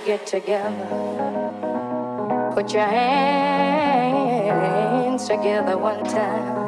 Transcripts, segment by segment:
Get together. Put your hands together one time.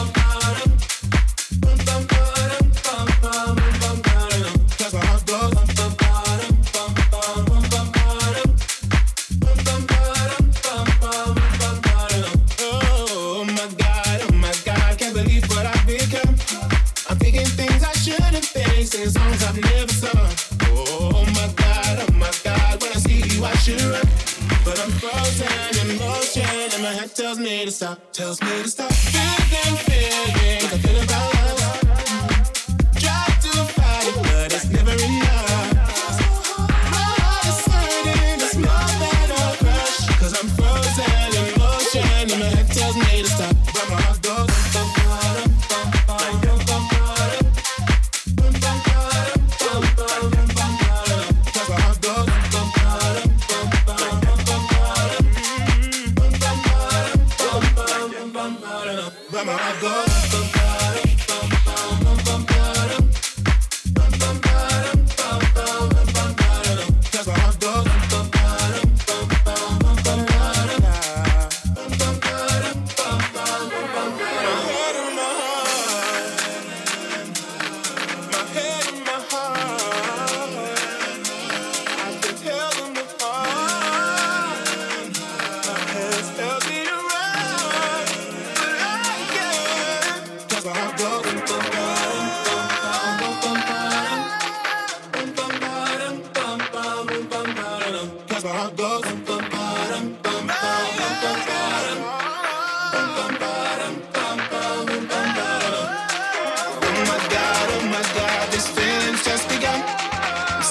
stop, tells me to stop.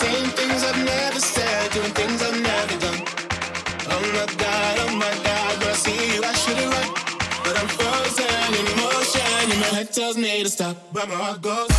Things I've never said, doing things I've never done. Oh my god, oh my god, when I see you, I should run. But I'm frozen in and my head tells me to stop. But my heart goes.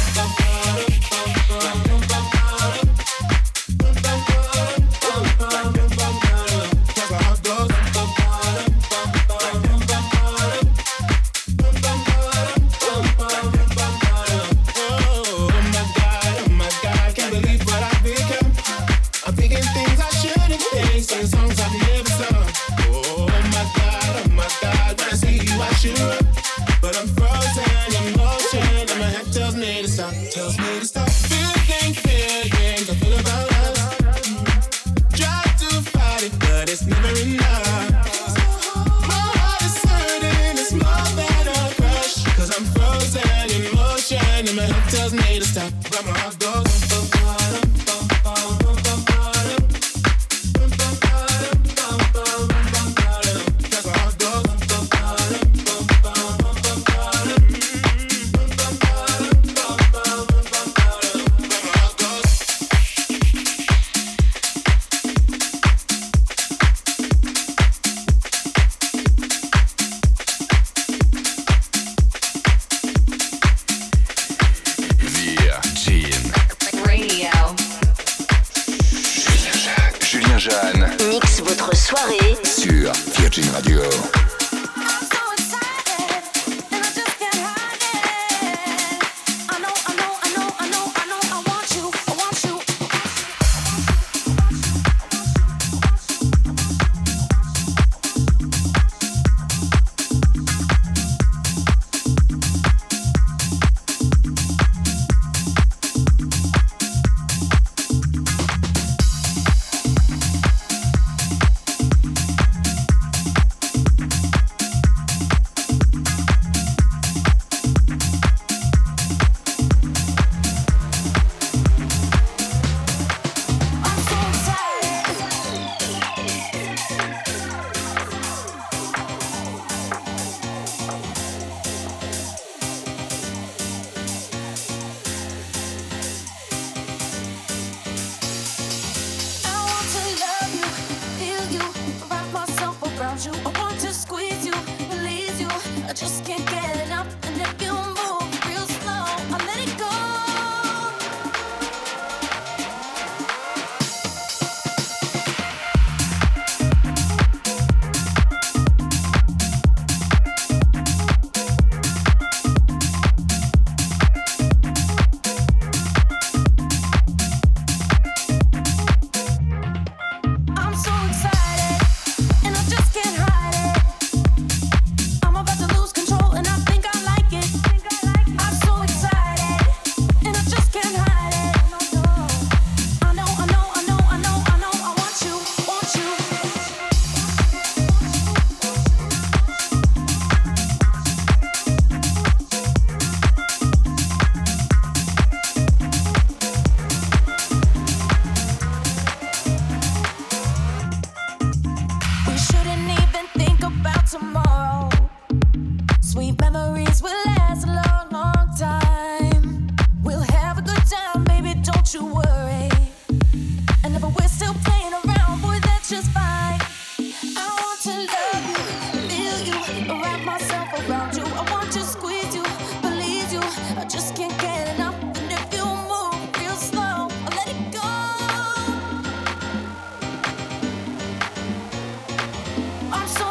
I'm so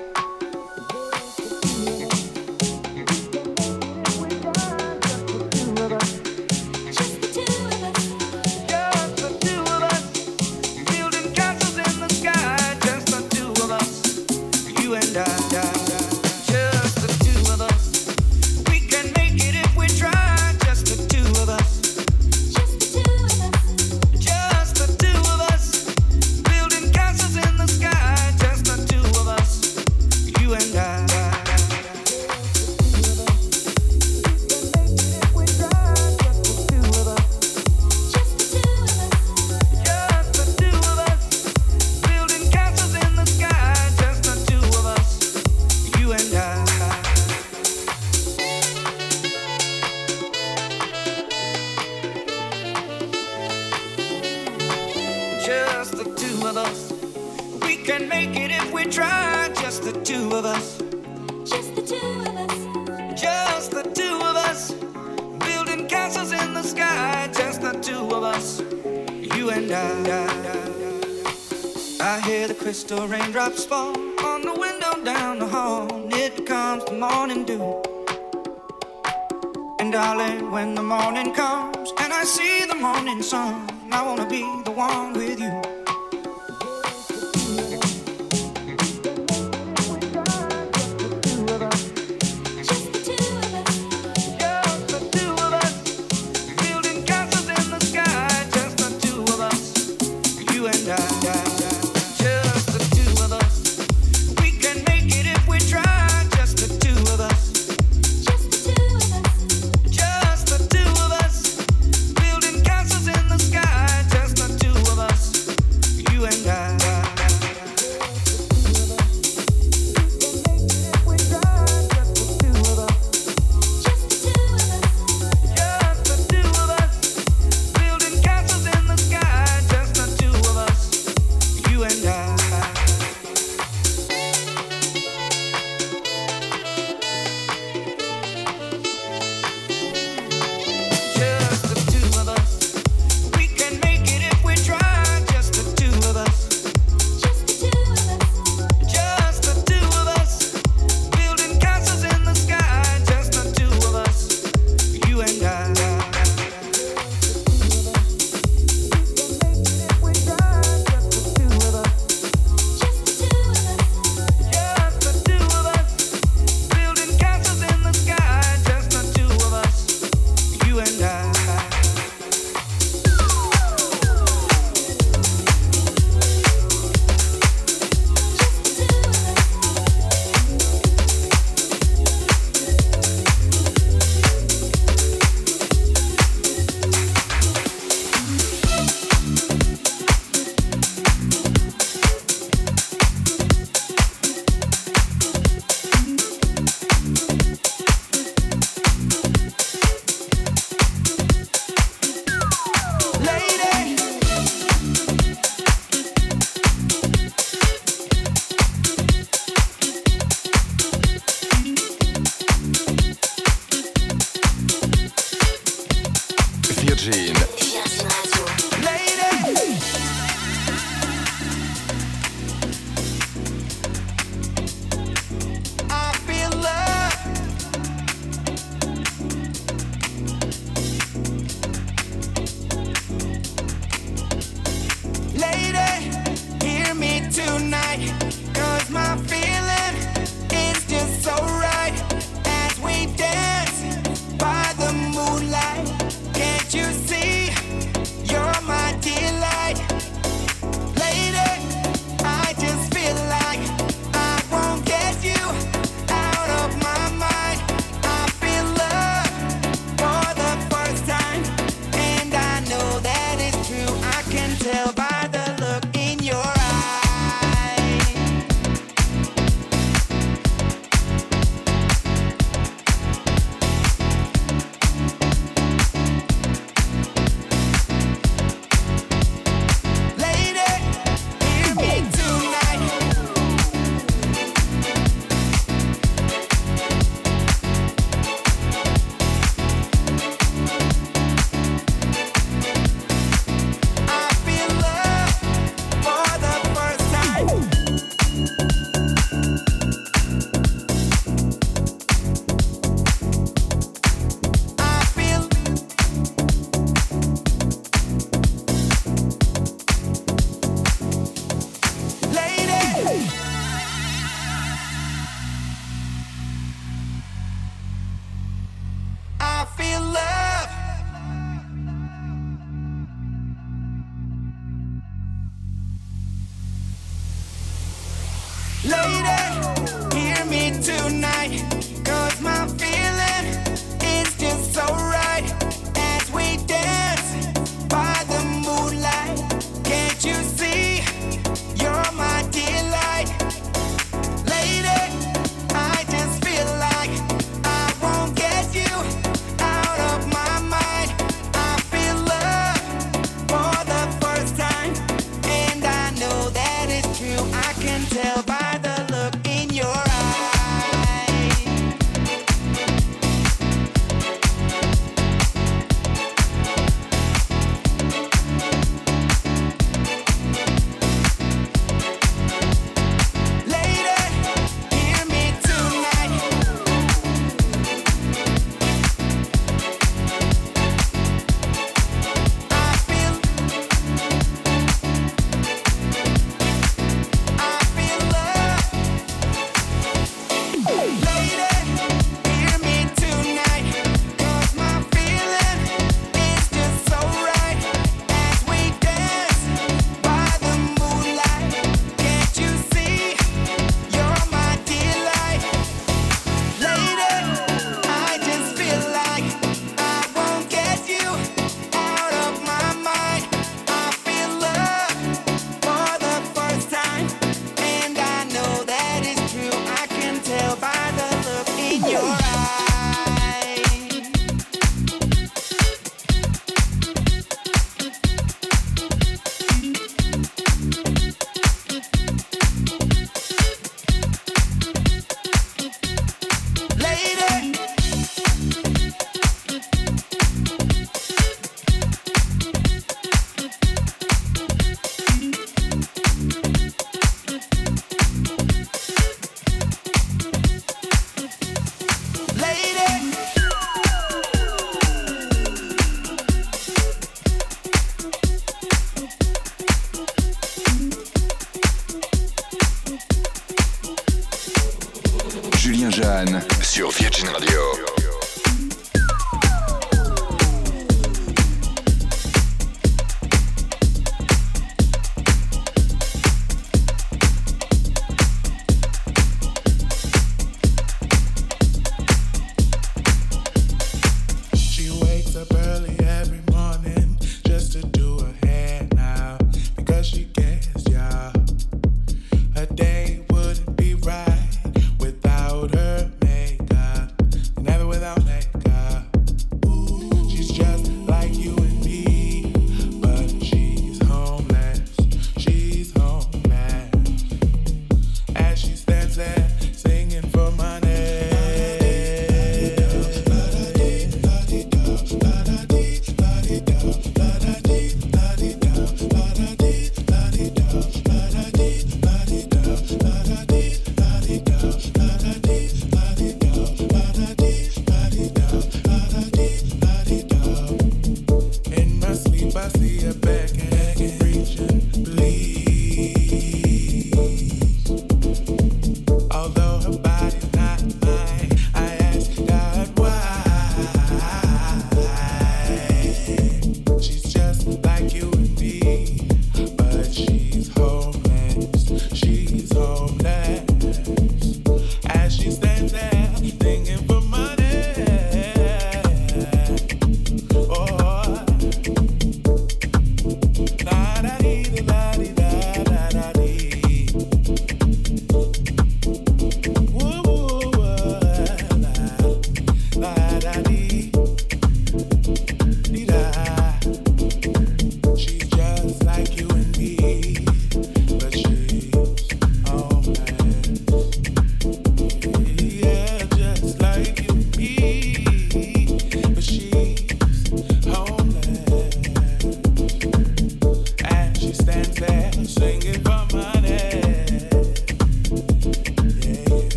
Julien Jeanne sur Virgin Radio.